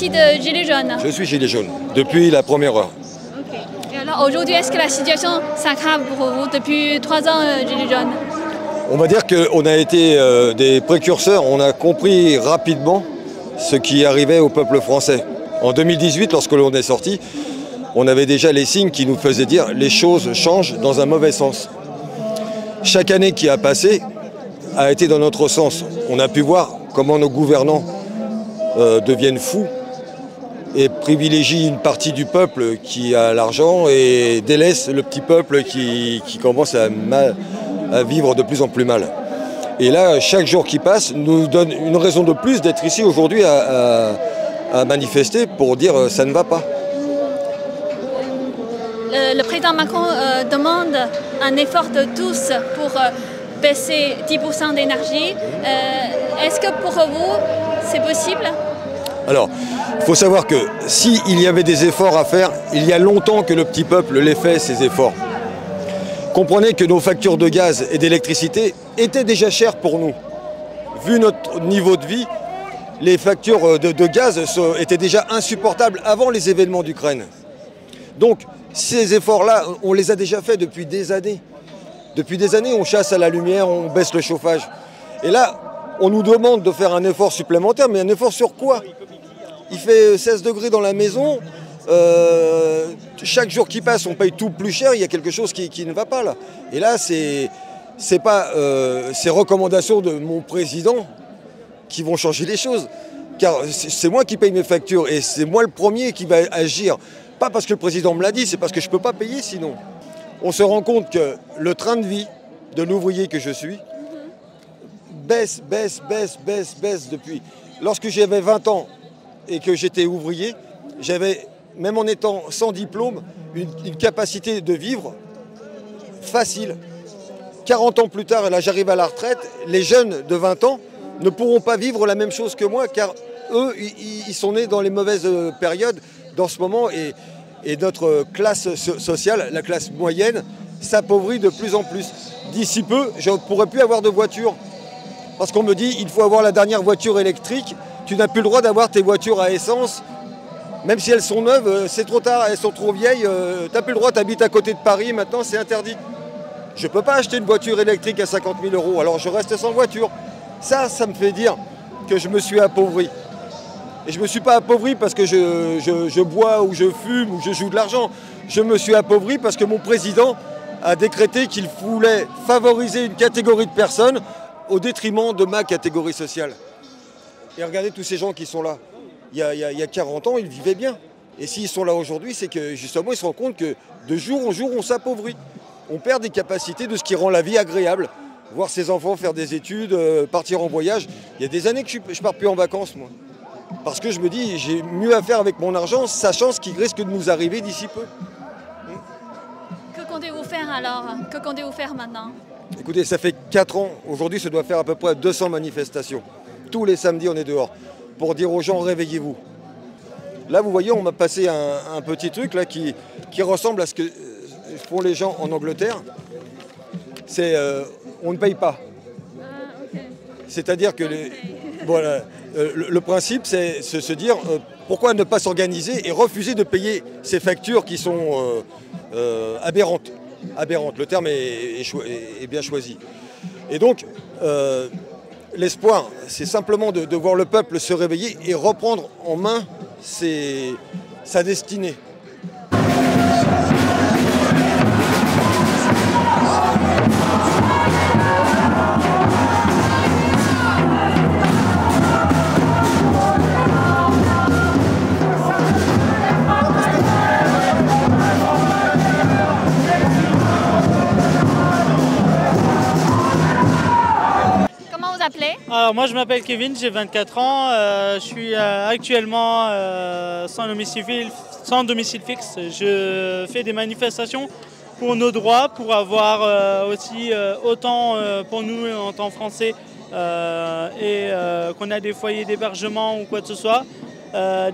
partie de Gilets jaunes Je suis gilet jaune depuis la première heure. Ok. Et alors aujourd'hui, est-ce que la situation s'aggrave pour vous depuis trois ans, euh, Gilets jaunes? On va dire qu'on a été euh, des précurseurs, on a compris rapidement ce qui arrivait au peuple français. En 2018, lorsque l'on est sorti, on avait déjà les signes qui nous faisaient dire les choses changent dans un mauvais sens. Chaque année qui a passé a été dans notre sens. On a pu voir comment nos gouvernants euh, deviennent fous et privilégient une partie du peuple qui a l'argent et délaissent le petit peuple qui, qui commence à, mal- à vivre de plus en plus mal. Et là, chaque jour qui passe nous donne une raison de plus d'être ici aujourd'hui à, à- à manifester pour dire euh, ça ne va pas. le, le président Macron euh, demande un effort de tous pour euh, baisser 10% d'énergie. Euh, est-ce que pour vous, c'est possible? Alors, il faut savoir que s'il y avait des efforts à faire, il y a longtemps que le petit peuple les fait, ces efforts. Comprenez que nos factures de gaz et d'électricité étaient déjà chères pour nous. Vu notre niveau de vie, les factures de, de gaz étaient déjà insupportables avant les événements d'Ukraine. Donc, ces efforts-là, on les a déjà faits depuis des années. Depuis des années, on chasse à la lumière, on baisse le chauffage. Et là, on nous demande de faire un effort supplémentaire, mais un effort sur quoi? Il fait 16 degrés dans la maison. euh, chaque jour qui passe, on paye tout plus cher. Il y a quelque chose qui, ne va pas là. Et là, c'est c'est pas euh, ces recommandations de mon président qui vont changer les choses. Car c'est c'est moi qui paye mes factures et c'est moi le premier qui va agir. Pas parce que le président me l'a dit, c'est parce que je ne peux pas payer sinon. On se rend compte que le train de vie de l'ouvrier que je suis baisse, baisse, baisse, baisse, baisse depuis. Lorsque j'avais 20 ans et que j'étais ouvrier, j'avais, même en étant sans diplôme, une, capacité de vivre facile. 40 ans plus tard, là j'arrive à la retraite, les jeunes de 20 ans ne pourront pas vivre la même chose que moi, car eux, ils, sont nés dans les mauvaises euh, périodes dans ce moment, et, et notre classe so- sociale, la classe moyenne, s'appauvrit de plus en plus. D'ici peu, je ne pourrai plus avoir de voiture, parce qu'on me dit il faut avoir la dernière voiture électrique, tu n'as plus le droit d'avoir tes voitures à essence, même si elles sont neuves, euh, c'est trop tard, elles sont trop vieilles, euh, tu n'as plus le droit, tu habites à côté de Paris, maintenant c'est interdit. Je ne peux pas acheter une voiture électrique à 50 000 euros, alors je reste sans voiture. Ça, ça me fait dire que je me suis appauvri. Et je ne me suis pas appauvri parce que je, bois ou je fume ou je joue de l'argent. Je me suis appauvri parce que mon président a décrété qu'il voulait favoriser une catégorie de personnes au détriment de ma catégorie sociale. Et regardez tous ces gens qui sont là. Il y a, il y a- il y a 40 ans, ils vivaient bien. Et s'ils sont là aujourd'hui, c'est que justement, ils se rendent compte que de jour en jour, on s'appauvrit. On perd des capacités de ce qui rend la vie agréable. Voir ses enfants faire des études, euh, partir en voyage. Il y a des années que je ne pars plus en vacances, moi. Parce que je me dis, j'ai mieux à faire avec mon argent, sachant ce qui risque de nous arriver d'ici peu. Que comptez-vous faire alors? Que comptez-vous faire maintenant? Écoutez, ça fait 4 ans. Aujourd'hui, ça doit faire à peu près 200 manifestations. Tous les samedis, on est dehors. Pour dire aux gens, réveillez-vous. Là, vous voyez, on m'a passé un, petit truc là, qui, ressemble à ce que euh, font les gens en Angleterre. C'est euh, on ne paye pas. C'est-à-dire que voilà, euh, le, principe, c'est se, dire pourquoi ne pas s'organiser et refuser de payer ces factures qui sont aberrantes. Aberrantes, le terme est, bien choisi. Et donc, l'espoir, c'est simplement de, voir le peuple se réveiller et reprendre en main sa destinée. Moi je m'appelle Kevin, j'ai 24 ans, euh, je suis euh, actuellement euh, sans, domicile, sans domicile fixe. Je fais des manifestations pour nos droits, pour avoir aussi autant pour nous en tant Français et qu'on a des foyers d'hébergement ou quoi que ce soit,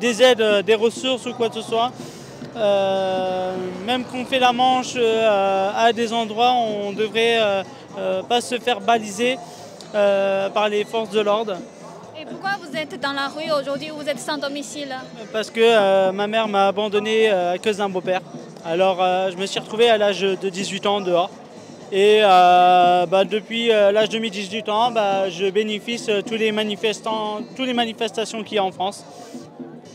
des aides, des ressources ou quoi que ce soit. Même qu'on fait la manche à des endroits, on devrait pas se faire baliser par les forces de l'ordre. Et pourquoi vous êtes dans la rue aujourd'hui vous êtes sans domicile? Parce que ma mère m'a abandonné à cause d'un beau-père. Alors je me suis retrouvé à l'âge de 18 ans dehors. Et bah, depuis l'âge de mes 18 ans, bah, je bénéficie de tous les manifestants, toutes les manifestations qu'il y a en France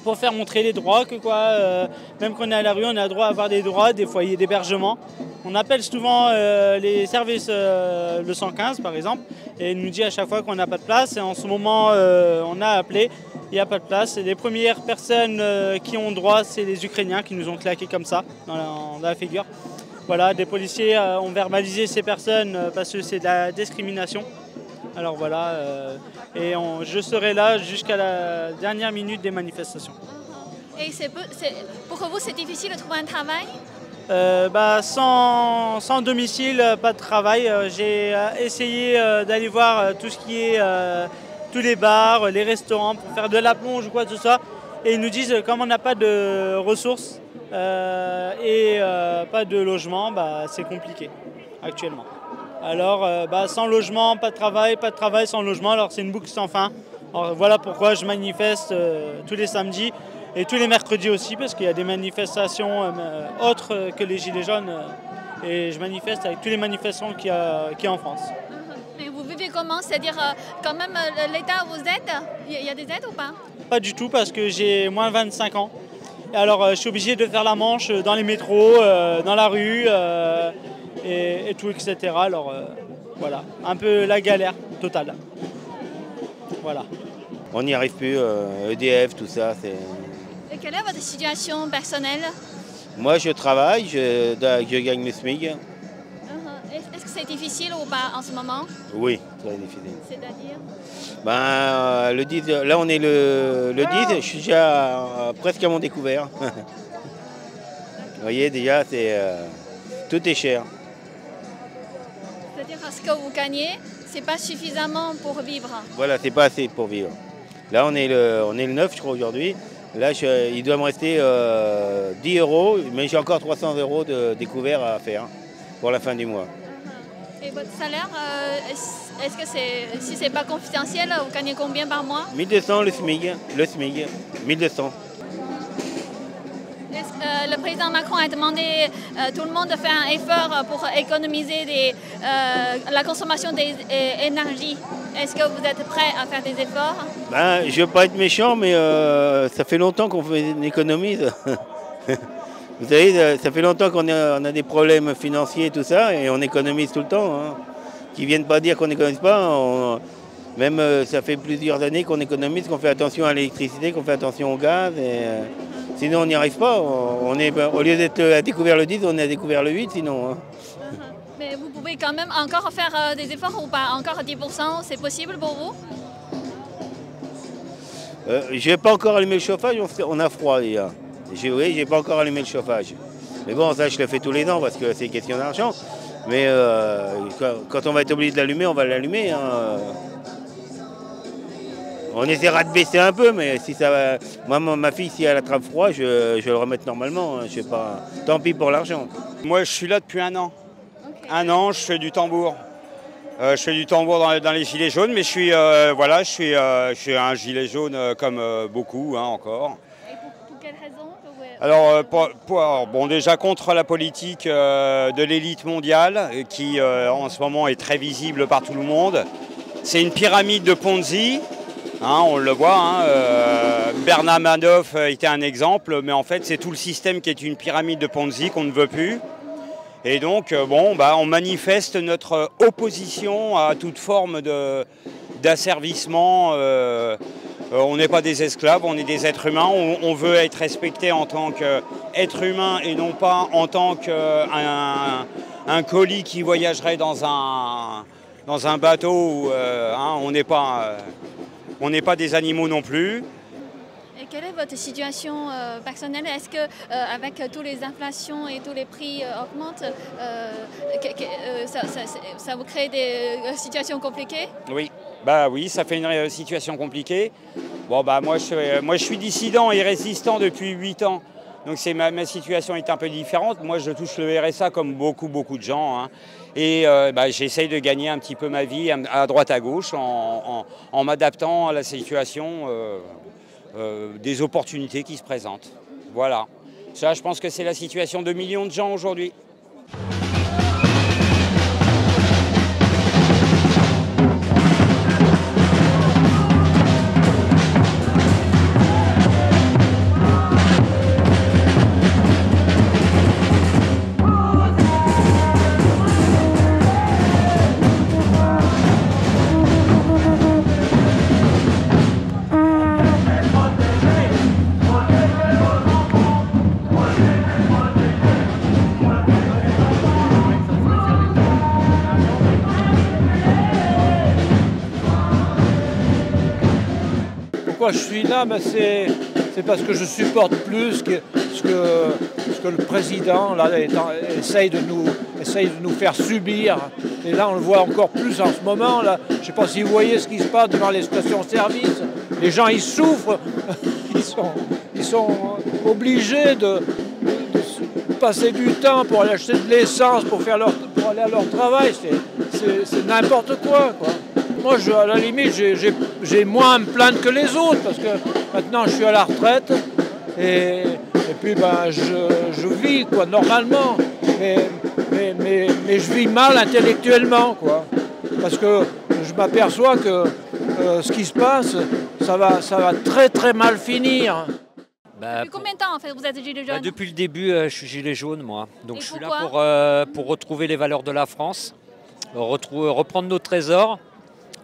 pour faire montrer les droits, que quoi, euh, même quand on est à la rue, on a droit à avoir des droits, des foyers d'hébergement. On appelle souvent euh, les services, euh, le 115 par exemple, et il nous dit à chaque fois qu'on n'a pas de place. Et en ce moment, on a appelé, il n'y a pas de place. Et les premières personnes qui ont droit, c'est les Ukrainiens qui nous ont claqué comme ça dans la, figure. Voilà, des policiers ont verbalisé ces personnes parce que c'est de la discrimination. Alors voilà, euh, et je serai là jusqu'à la dernière minute des manifestations. Et pour vous, c'est difficile de trouver un travail? Euh, bah, sans, domicile, pas de travail. Euh, j'ai essayé d'aller voir tout ce qui est tous les bars, les restaurants pour faire de la plonge ou quoi que ce soit. Et ils nous disent comme on n'a pas de ressources et pas de logement, bah, c'est compliqué actuellement. Alors, euh, bah, sans logement, pas de travail, pas de travail sans logement, alors c'est une boucle sans fin. voilà pourquoi je manifeste euh, tous les samedis et tous les mercredis aussi, parce qu'il y a des manifestations euh, autres que les Gilets jaunes. et je manifeste avec tous les manifestations qu'il y, a, en France. Et vous vivez comment? C'est-à-dire, quand même, l'État vous aide? Il y a des aides ou pas? Pas du tout, parce que j'ai moins de 25 ans. alors, je suis obligé de faire la manche dans les métros, dans la rue et, tout, etc. Alors euh, voilà, un peu la galère totale. Voilà. On n'y arrive plus, EDF, euh, e tout ça. Et quelle est votre situation personnelle? Moi, je travaille, je, je gagne le SMIG. Uh-huh. Est-ce que c'est difficile ou pas en ce moment? Oui, c'est difficile. C'est-à-dire? Ben, euh, le 10, Là, on est le, le 10, je suis déjà presque à mon découvert. Vous voyez, déjà, c'est, tout est cher. C'est-à-dire ce que vous gagnez, c'est pas suffisamment pour vivre. Voilà, c'est pas assez pour vivre. Là, on est le, on est le 9, je crois, aujourd'hui. Là, il doit me rester 10 euh, euros, mais j'ai encore 300 euros de découvert à faire pour la fin du mois. Uh-huh. Et votre salaire, euh, est-ce que c'est, si c'est pas confidentiel, vous gagnez combien par mois? 1200 le SMIG, le SMIG, 1200. Euh, le président Macron a demandé à euh, tout le monde de faire un effort pour économiser euh, la consommation d'énergie. Est-ce que vous êtes prêt à faire des efforts? Ben, Je ne veux pas être méchant, mais ça fait longtemps qu'on économise. vous savez, ça fait longtemps qu'on a, des problèmes financiers et tout ça, et on économise tout le temps. Hein. Qui ne viennent pas dire qu'on n'économise pas. Même ça fait plusieurs années qu'on économise, qu'on fait attention à l'électricité, qu'on fait attention au gaz. Et, Sinon, on n'y arrive pas. On est, au lieu d'être à découvert le 10, on est à découvert le 8 sinon. Hein. Uh-huh. Mais vous pouvez quand même encore faire euh, des efforts ou pas? Encore 10%, c'est possible pour vous? Euh, Je n'ai pas encore allumé le chauffage, on a froid déjà. Oui, j'ai pas encore allumé le chauffage. Mais bon, ça je le fais tous les ans parce que c'est question d'argent. Mais euh, quand on va être obligé de l'allumer, on va l'allumer. Hein. On essaiera de baisser un peu, mais si ça va. Moi, ma fille, si elle attrape froid, je, vais le remettre normalement. Hein, je sais pas. Tant pis pour l'argent. Moi, je suis là depuis un an. Un an, je fais du tambour. Euh, je fais du tambour dans, les gilets jaunes, mais je suis, euh, voilà, je suis, euh, je suis un gilet jaune comme beaucoup hein, encore. Et pour, quelle raison alors, bon, déjà contre la politique de l'élite mondiale, qui en ce moment est très visible par tout le monde. C'est une pyramide de Ponzi Hein, on le voit, hein, euh, Bernard Madoff était un exemple, mais en fait c'est tout le système qui est une pyramide de Ponzi qu'on ne veut plus. Et donc, euh, bon, bah, on manifeste notre opposition à toute forme d'asservissement. Euh, on n'est pas des esclaves, on est des êtres humains. On, veut être respecté en tant qu'être humain et non pas en tant qu'un un colis qui voyagerait dans un, dans un bateau. Hein, on n'est pas on n'est pas des animaux non plus. Et quelle est votre situation euh, personnelle? Est-ce que euh, avec toutes les inflations et tous les prix euh, augmentent, ça, vous crée des situations compliquées? Oui, bah oui, ça fait une situation compliquée. Bon bah moi je, moi je suis dissident et résistant depuis 8 ans. Donc ma, situation est un peu différente. Moi, je touche le RSA comme beaucoup, beaucoup de gens. Hein. Et euh, bah, j'essaye de gagner un petit peu ma vie à droite, à gauche, en, m'adaptant à la situation euh, euh, des opportunités qui se présentent. Voilà. Ça, je pense que c'est la situation de millions de gens aujourd'hui. Je suis là, mais c'est parce que je supporte plus que, ce, que, ce que le président essaye, de nous, essaye de nous faire subir. Et là, on le voit encore plus en ce moment. Là. Je ne sais pas si vous voyez ce qui se passe devant les stations-service. Les gens, ils souffrent. Ils sont, obligés de, passer du temps pour aller acheter de l'essence, pour aller à leur travail. C'est n'importe quoi. quoi. Moi, je, à la limite, j'ai moins à me plaindre que les autres parce que maintenant je suis à la retraite et, puis ben, je, vis quoi, normalement. Mais, mais, je vis mal intellectuellement quoi. Parce que je m'aperçois que euh, ce qui se passe, ça va, ça va très très mal finir. Bah, depuis combien de temps en fait vous êtes gilet jaune bah, Depuis le début, euh, je suis gilet jaune moi. Donc je suis là pour, euh, pour retrouver les valeurs de la France, reprendre nos trésors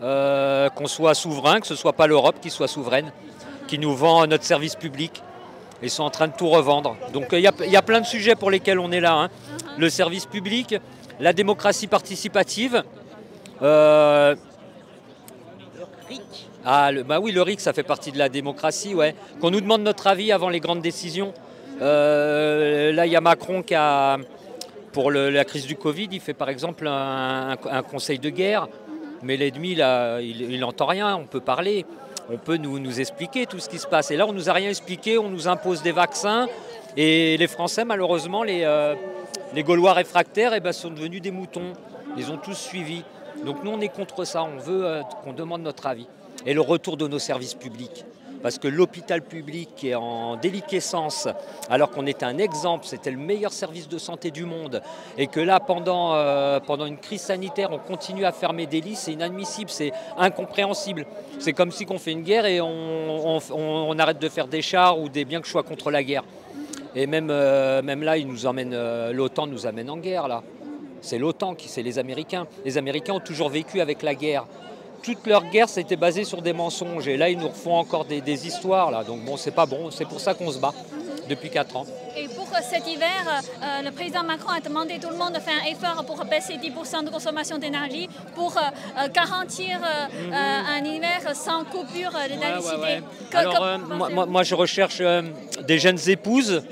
euh, qu'on soit souverain, que ce ne soit pas l'Europe qui soit souveraine, qui nous vend notre service public. Ils sont en train de tout revendre. Donc il y, a plein de sujets pour lesquels on est là. Hein. Le service public, la démocratie participative. Euh, ah, le, bah oui, le RIC, ça fait partie de la démocratie, ouais. Qu'on nous demande notre avis avant les grandes décisions. Euh, là, il y a Macron qui a, pour la crise du Covid, il fait par exemple un conseil de guerre mais l'ennemi, il n'entend rien, on peut parler, on peut nous, expliquer tout ce qui se passe. Et là, on ne nous a rien expliqué, on nous impose des vaccins. Et les Français, malheureusement, les, euh, Gaulois réfractaires, eh ben, sont devenus des moutons. Ils ont tous suivi. Donc nous, on est contre ça, on veut euh, qu'on demande notre avis. Et le retour de nos services publics parce que l'hôpital public est en déliquescence, alors qu'on est un exemple, c'était le meilleur service de santé du monde, et que là, pendant, euh, pendant une crise sanitaire, on continue à fermer des lits, c'est inadmissible, c'est incompréhensible. C'est comme si on fait une guerre et on, arrête de faire des chars ou des biens que je sois contre la guerre. Et même, euh, même là, nous euh, l'OTAN nous amène en guerre là. C'est l'OTAN qui, c'est les Américains. Les Américains ont toujours vécu avec la guerre toute leur guerre, c'était basé sur des mensonges. Et là, ils nous refont encore des, histoires. Là. Donc bon, c'est pas bon. C'est pour ça qu'on se bat depuis 4 ans. Et pour cet hiver, euh, le président Macron a demandé à tout le monde de faire un effort pour baisser 10% de consommation d'énergie, pour euh, euh, garantir mhm. un hiver sans coupure d'électricité. Alors, moi, moi, je recherche des jeunes épouses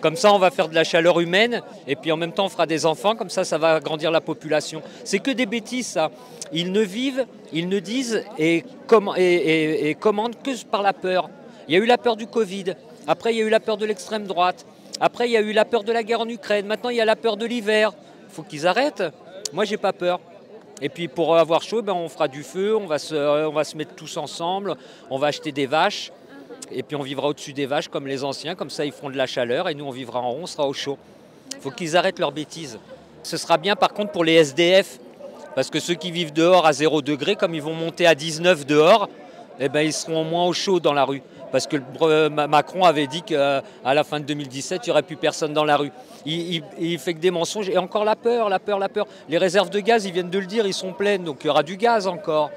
comme ça, on va faire de la chaleur humaine et puis en même temps, on fera des enfants. Comme ça, ça va agrandir la population. C'est que des bêtises, ça. Ils ne vivent, ils ne disent et, commandent que par la peur. Il y a eu la peur du Covid. Après, il y a eu la peur de l'extrême droite. Après, il y a eu la peur de la guerre en Ukraine. Maintenant, il y a la peur de l'hiver. Il faut qu'ils arrêtent. Moi, j'ai pas peur. Et puis pour avoir chaud, ben, on fera du feu, se, on va se mettre tous ensemble, on va acheter des vaches, et puis on vivra au-dessus des vaches comme les anciens, comme ça ils feront de la chaleur et nous on vivra en rond, on sera au chaud. Il faut qu'ils arrêtent leurs bêtises. Ce sera bien par contre pour les SDF, parce que ceux qui vivent dehors à 0 degré, comme ils vont monter à 19 dehors, eh ben, ils seront moins au chaud dans la rue. Parce que Macron avait dit qu'à la fin de 2017, il n'y aurait plus personne dans la rue. Il, il, fait que des mensonges. Et encore la peur, la peur, la peur. Les réserves de gaz, ils viennent de le dire, ils sont pleines, donc il y aura du gaz encore.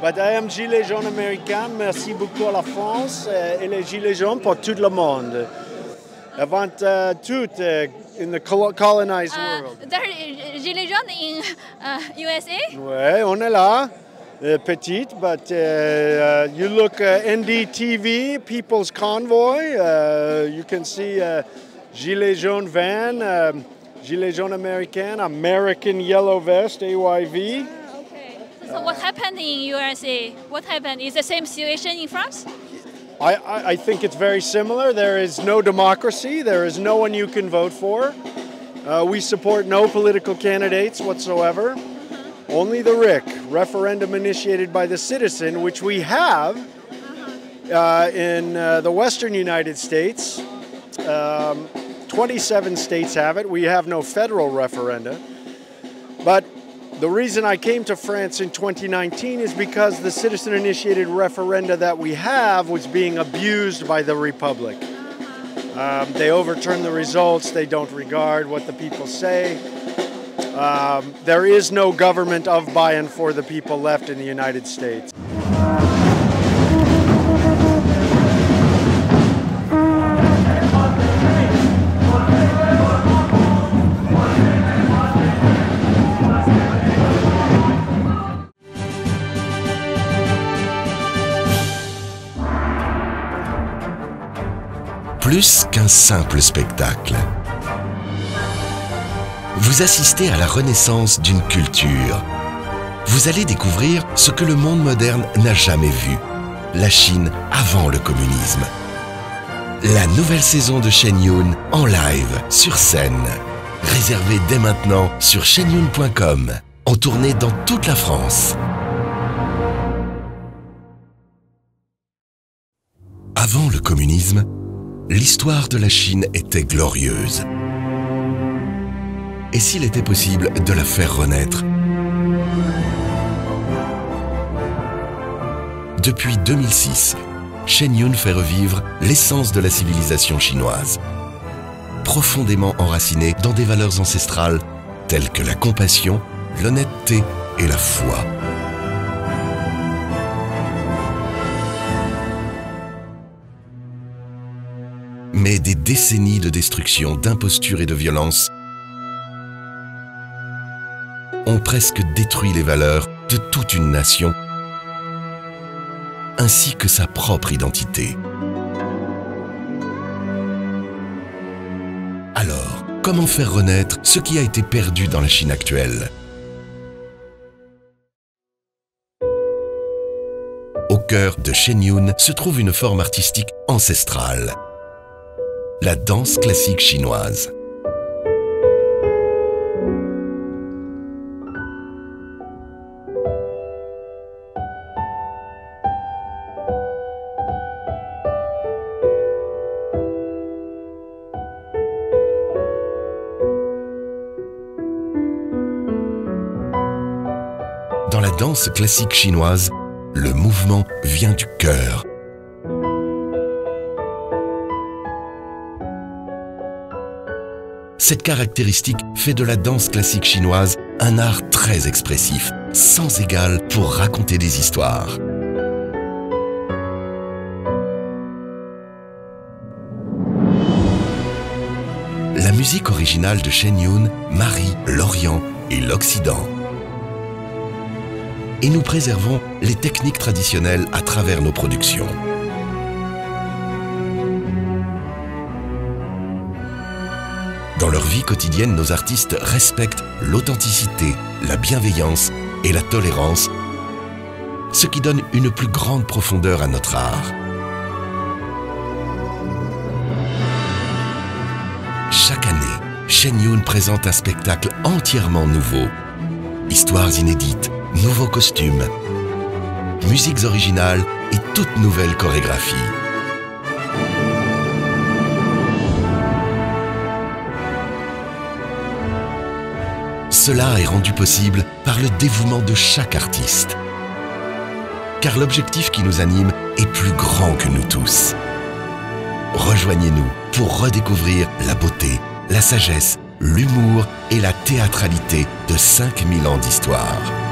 But I am Gilets jaunes américain. Merci beaucoup à la France et les Gilets jaunes pour tout le monde. Avant uh, tout, uh, in the colonized uh, world. There Gilets jaunes in uh, USA? Oui, on est là. Uh, petite, but uh, uh, you look uh, NDTV, People's Convoy, uh, you can see uh, Gilet jaune van, um, gilet jaune américain, American yellow vest, AYV. So what happened in USA? What happened? Is the same situation in France? I, I, think it's very similar. There is no democracy. There is no one you can vote for. Uh, we support no political candidates whatsoever. Only the RIC, referendum initiated by the citizen, which we have uh, in uh, the western United States. Um, 27 states have it. We have no federal referenda. But the reason I came to France in 2019 is because the citizen initiated referenda that we have was being abused by the Republic. Um, they overturn the results, they don't regard what the people say. Um, there is no government of, by, and for the people left in the United States. Qu'un simple spectacle. Vous assistez à la renaissance d'une culture. Vous allez découvrir ce que le monde moderne n'a jamais vu. La Chine avant le communisme. La nouvelle saison de Shen Yun en live, sur scène. Réservée dès maintenant sur shenyun.com. En tournée dans toute la France. Avant le communisme, l'histoire de la Chine était glorieuse. Et s'il était possible de la faire renaître? Depuis 2006, Shen Yun fait revivre l'essence de la civilisation chinoise, profondément enracinée dans des valeurs ancestrales telles que la compassion, l'honnêteté et la foi. Mais des décennies de destruction, d'imposture et de violence ont presque détruit les valeurs de toute une nation, ainsi que sa propre identité. Alors, comment faire renaître ce qui a été perdu dans la Chine actuelle? Au cœur de Shenyun se trouve une forme artistique ancestrale, la danse classique chinoise. Dans la danse classique chinoise, le mouvement vient du cœur. Cette caractéristique fait de la danse classique chinoise un art très expressif, sans égal pour raconter des histoires. La musique originale de Shen Yun marie l'Orient et l'Occident. Et nous préservons les techniques traditionnelles à travers nos productions. Dans leur vie quotidienne, nos artistes respectent l'authenticité, la bienveillance et la tolérance, ce qui donne une plus grande profondeur à notre art. Chaque année, Shen Yun présente un spectacle entièrement nouveau. Histoires inédites, nouveaux costumes, musiques originales et toute nouvelle chorégraphie. Cela est rendu possible par le dévouement de chaque artiste. Car l'objectif qui nous anime est plus grand que nous tous. Rejoignez-nous pour redécouvrir la beauté, la sagesse, l'humour et la théâtralité de 5000 ans d'histoire.